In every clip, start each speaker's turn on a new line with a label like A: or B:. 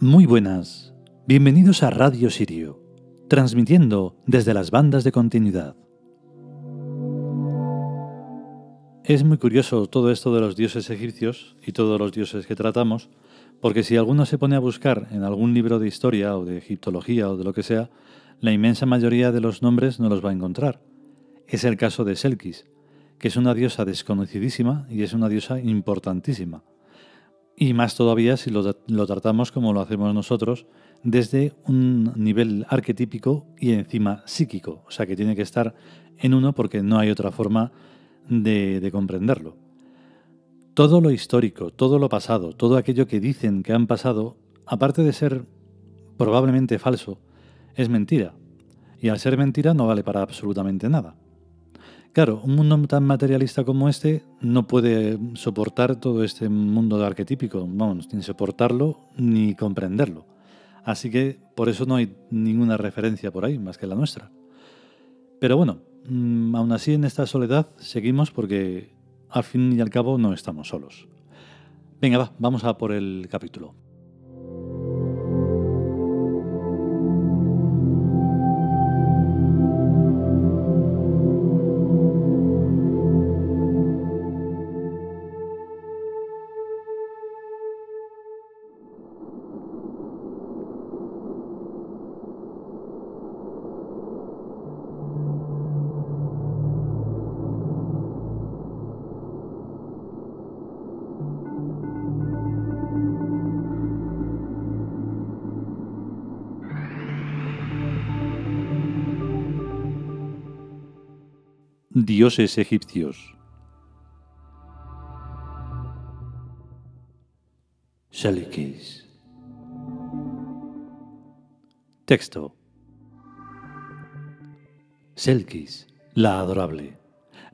A: Muy buenas, bienvenidos a Radio Sirio, transmitiendo desde las bandas de continuidad. Es muy curioso todo esto de los dioses egipcios y todos los dioses que tratamos, porque si alguno se pone a buscar en algún libro de historia o de egiptología o de lo que sea, la inmensa mayoría de los nombres no los va a encontrar. Es el caso de Selkis, que es una diosa desconocidísima y es una diosa importantísima. Y más todavía si lo, tratamos como lo hacemos nosotros, desde un nivel arquetípico y encima psíquico. O sea que tiene que estar en uno porque no hay otra forma de, de comprenderlo. Todo lo histórico, todo lo pasado, todo aquello que dicen que han pasado, aparte de ser probablemente falso, es mentira. Y al ser mentira no vale para absolutamente nada. Claro, un mundo tan materialista como este no puede soportar todo este mundo arquetípico, vamos, ni soportarlo ni comprenderlo. Así que por eso no hay ninguna referencia por ahí más que la nuestra. Pero bueno, mm, aún así en esta soledad seguimos porque al fin y al cabo no estamos solos. Venga, va, vamos a por el capítulo. Dioses egipcios. Shalikis. Texto. Selkis, la adorable,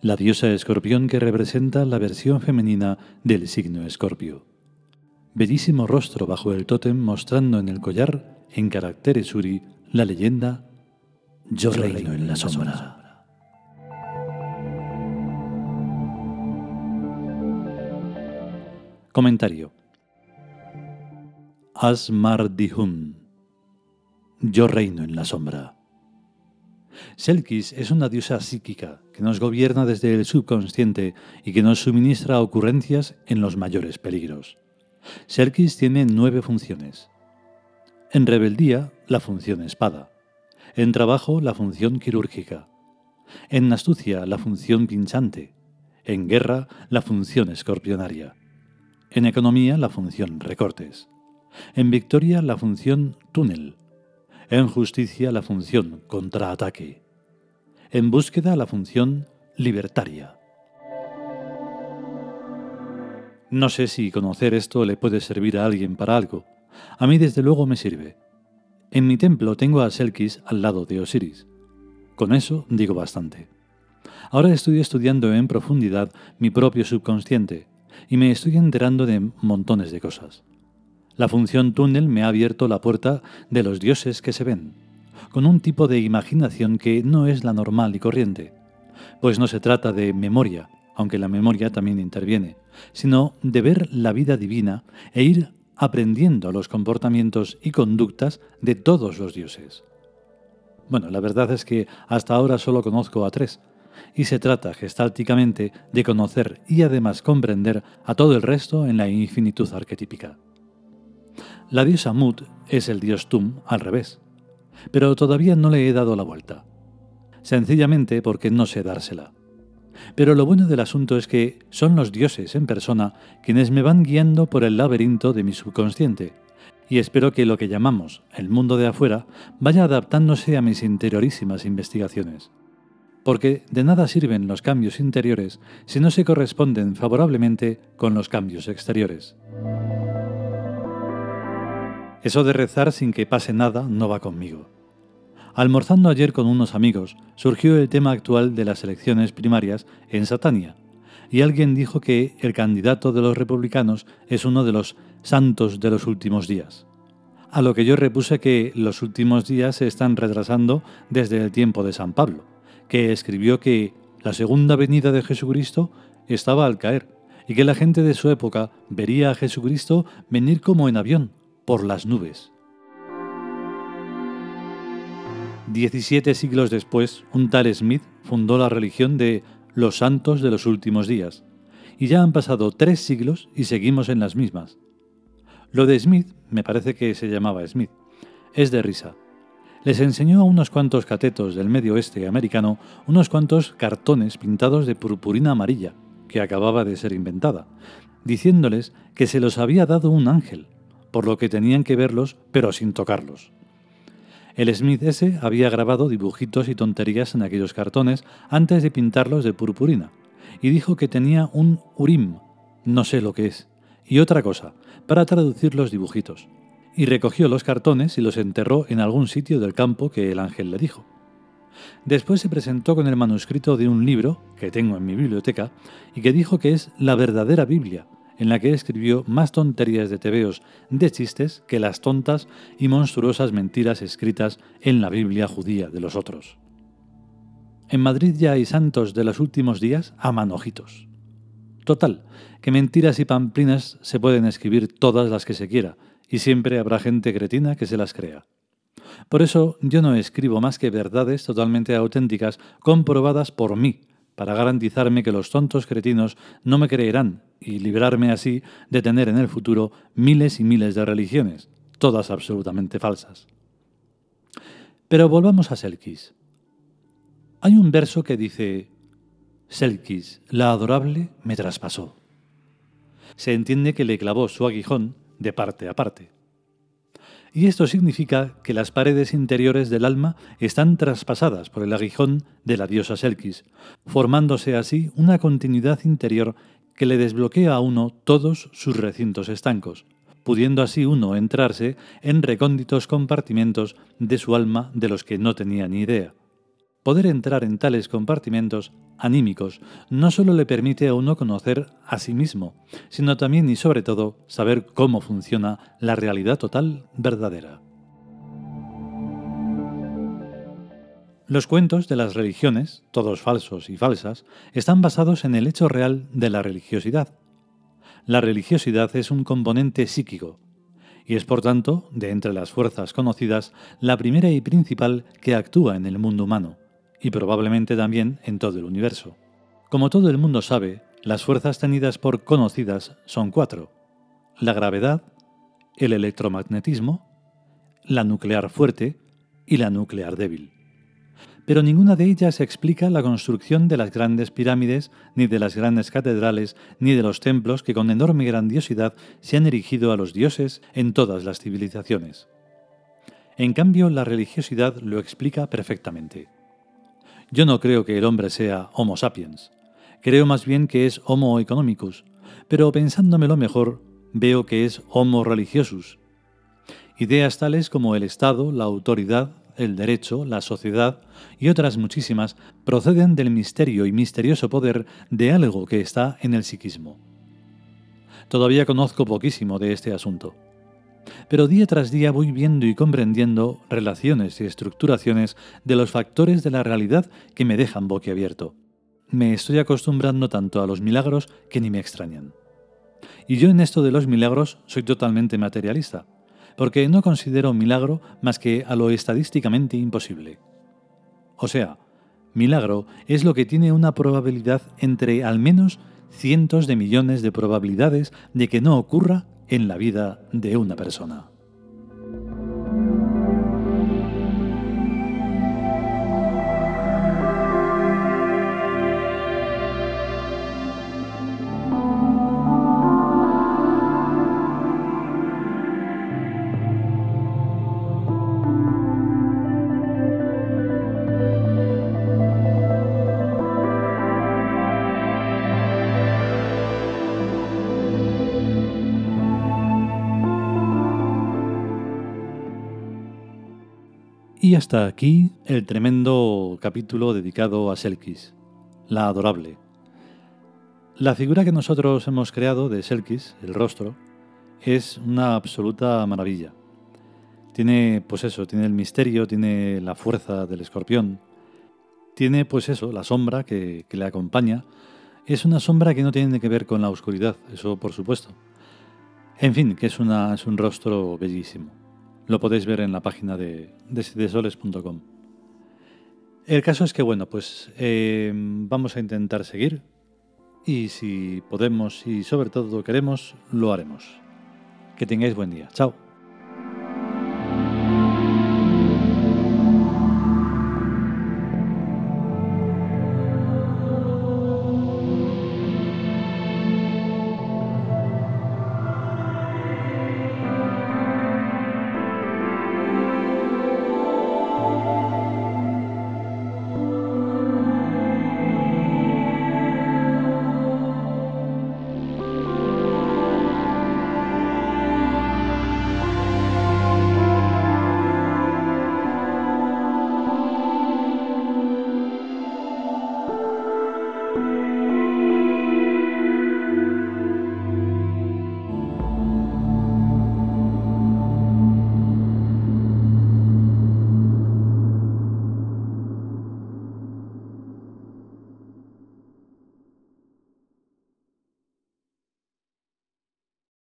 A: la diosa escorpión que representa la versión femenina del signo escorpio. Bellísimo rostro bajo el tótem mostrando en el collar, en caracteres uri, la leyenda Yo reino en la sombra. Comentario. Asmardihun. Yo reino en la sombra. Selkis es una diosa psíquica que nos gobierna desde el subconsciente y que nos suministra ocurrencias en los mayores peligros. Selkis tiene nueve funciones. En rebeldía, la función espada. En trabajo, la función quirúrgica. En astucia, la función pinchante. En guerra, la función escorpionaria. En economía, la función recortes. En victoria, la función túnel. En justicia, la función contraataque. En búsqueda, la función libertaria. No sé si conocer esto le puede servir a alguien para algo. A mí desde luego me sirve. En mi templo tengo a Selkis al lado de Osiris. Con eso digo bastante. Ahora estoy estudiando en profundidad mi propio subconsciente y me estoy enterando de montones de cosas. La función túnel me ha abierto la puerta de los dioses que se ven, con un tipo de imaginación que no es la normal y corriente, pues no se trata de memoria, aunque la memoria también interviene, sino de ver la vida divina e ir aprendiendo los comportamientos y conductas de todos los dioses. Bueno, la verdad es que hasta ahora solo conozco a tres, y se trata gestálticamente de conocer y además comprender a todo el resto en la infinitud arquetípica. La diosa Mut es el dios Tum al revés, pero todavía no le he dado la vuelta, sencillamente porque no sé dársela. Pero lo bueno del asunto es que son los dioses en persona quienes me van guiando por el laberinto de mi subconsciente, y espero que lo que llamamos el mundo de afuera vaya adaptándose a mis interiorísimas investigaciones porque de nada sirven los cambios interiores si no se corresponden favorablemente con los cambios exteriores. Eso de rezar sin que pase nada no va conmigo. Almorzando ayer con unos amigos, surgió el tema actual de las elecciones primarias en Satania, y alguien dijo que el candidato de los republicanos es uno de los santos de los últimos días. A lo que yo repuse que los últimos días se están retrasando desde el tiempo de San Pablo que escribió que la segunda venida de Jesucristo estaba al caer y que la gente de su época vería a Jesucristo venir como en avión, por las nubes. Diecisiete siglos después, un tal Smith fundó la religión de los santos de los últimos días, y ya han pasado tres siglos y seguimos en las mismas. Lo de Smith, me parece que se llamaba Smith, es de risa. Les enseñó a unos cuantos catetos del medio oeste americano unos cuantos cartones pintados de purpurina amarilla, que acababa de ser inventada, diciéndoles que se los había dado un ángel, por lo que tenían que verlos pero sin tocarlos. El Smith ese había grabado dibujitos y tonterías en aquellos cartones antes de pintarlos de purpurina, y dijo que tenía un urim, no sé lo que es, y otra cosa, para traducir los dibujitos, y recogió los cartones y los enterró en algún sitio del campo que el ángel le dijo. Después se presentó con el manuscrito de un libro que tengo en mi biblioteca y que dijo que es la verdadera Biblia, en la que escribió más tonterías de tebeos de chistes que las tontas y monstruosas mentiras escritas en la Biblia judía de los otros. En Madrid ya hay santos de los últimos días a manojitos. Total, que mentiras y pamplinas se pueden escribir todas las que se quiera, y siempre habrá gente cretina que se las crea. Por eso yo no escribo más que verdades totalmente auténticas comprobadas por mí, para garantizarme que los tontos cretinos no me creerán y librarme así de tener en el futuro miles y miles de religiones, todas absolutamente falsas. Pero volvamos a Selkis. Hay un verso que dice, Selkis, la adorable, me traspasó. Se entiende que le clavó su aguijón de parte a parte y esto significa que las paredes interiores del alma están traspasadas por el aguijón de la diosa Selkis, formándose así una continuidad interior que le desbloquea a uno todos sus recintos estancos, pudiendo así uno entrarse en recónditos compartimentos de su alma de los que no tenía ni idea. Poder entrar en tales compartimentos anímicos no solo le permite a uno conocer a sí mismo, sino también y sobre todo saber cómo funciona la realidad total verdadera. Los cuentos de las religiones, todos falsos y falsas, están basados en el hecho real de la religiosidad. La religiosidad es un componente psíquico, y es por tanto, de entre las fuerzas conocidas, la primera y principal que actúa en el mundo humano y probablemente también en todo el universo. Como todo el mundo sabe, las fuerzas tenidas por conocidas son cuatro. La gravedad, el electromagnetismo, la nuclear fuerte y la nuclear débil. Pero ninguna de ellas explica la construcción de las grandes pirámides, ni de las grandes catedrales, ni de los templos que con enorme grandiosidad se han erigido a los dioses en todas las civilizaciones. En cambio, la religiosidad lo explica perfectamente. Yo no creo que el hombre sea Homo sapiens. Creo más bien que es Homo economicus, pero pensándomelo mejor, veo que es Homo religiosus. Ideas tales como el Estado, la autoridad, el derecho, la sociedad y otras muchísimas proceden del misterio y misterioso poder de algo que está en el psiquismo. Todavía conozco poquísimo de este asunto pero día tras día voy viendo y comprendiendo relaciones y estructuraciones de los factores de la realidad que me dejan boquiabierto. Me estoy acostumbrando tanto a los milagros que ni me extrañan. Y yo en esto de los milagros soy totalmente materialista, porque no considero milagro más que a lo estadísticamente imposible. O sea, milagro es lo que tiene una probabilidad entre al menos cientos de millones de probabilidades de que no ocurra en la vida de una persona. Y hasta aquí el tremendo capítulo dedicado a Selkis, la adorable. La figura que nosotros hemos creado de Selkis, el rostro, es una absoluta maravilla. Tiene, pues eso, tiene el misterio, tiene la fuerza del escorpión, tiene, pues eso, la sombra que, que le acompaña. Es una sombra que no tiene que ver con la oscuridad, eso por supuesto. En fin, que es, una, es un rostro bellísimo. Lo podéis ver en la página de, de El caso es que, bueno, pues eh, vamos a intentar seguir y si podemos y sobre todo queremos, lo haremos. Que tengáis buen día. Chao.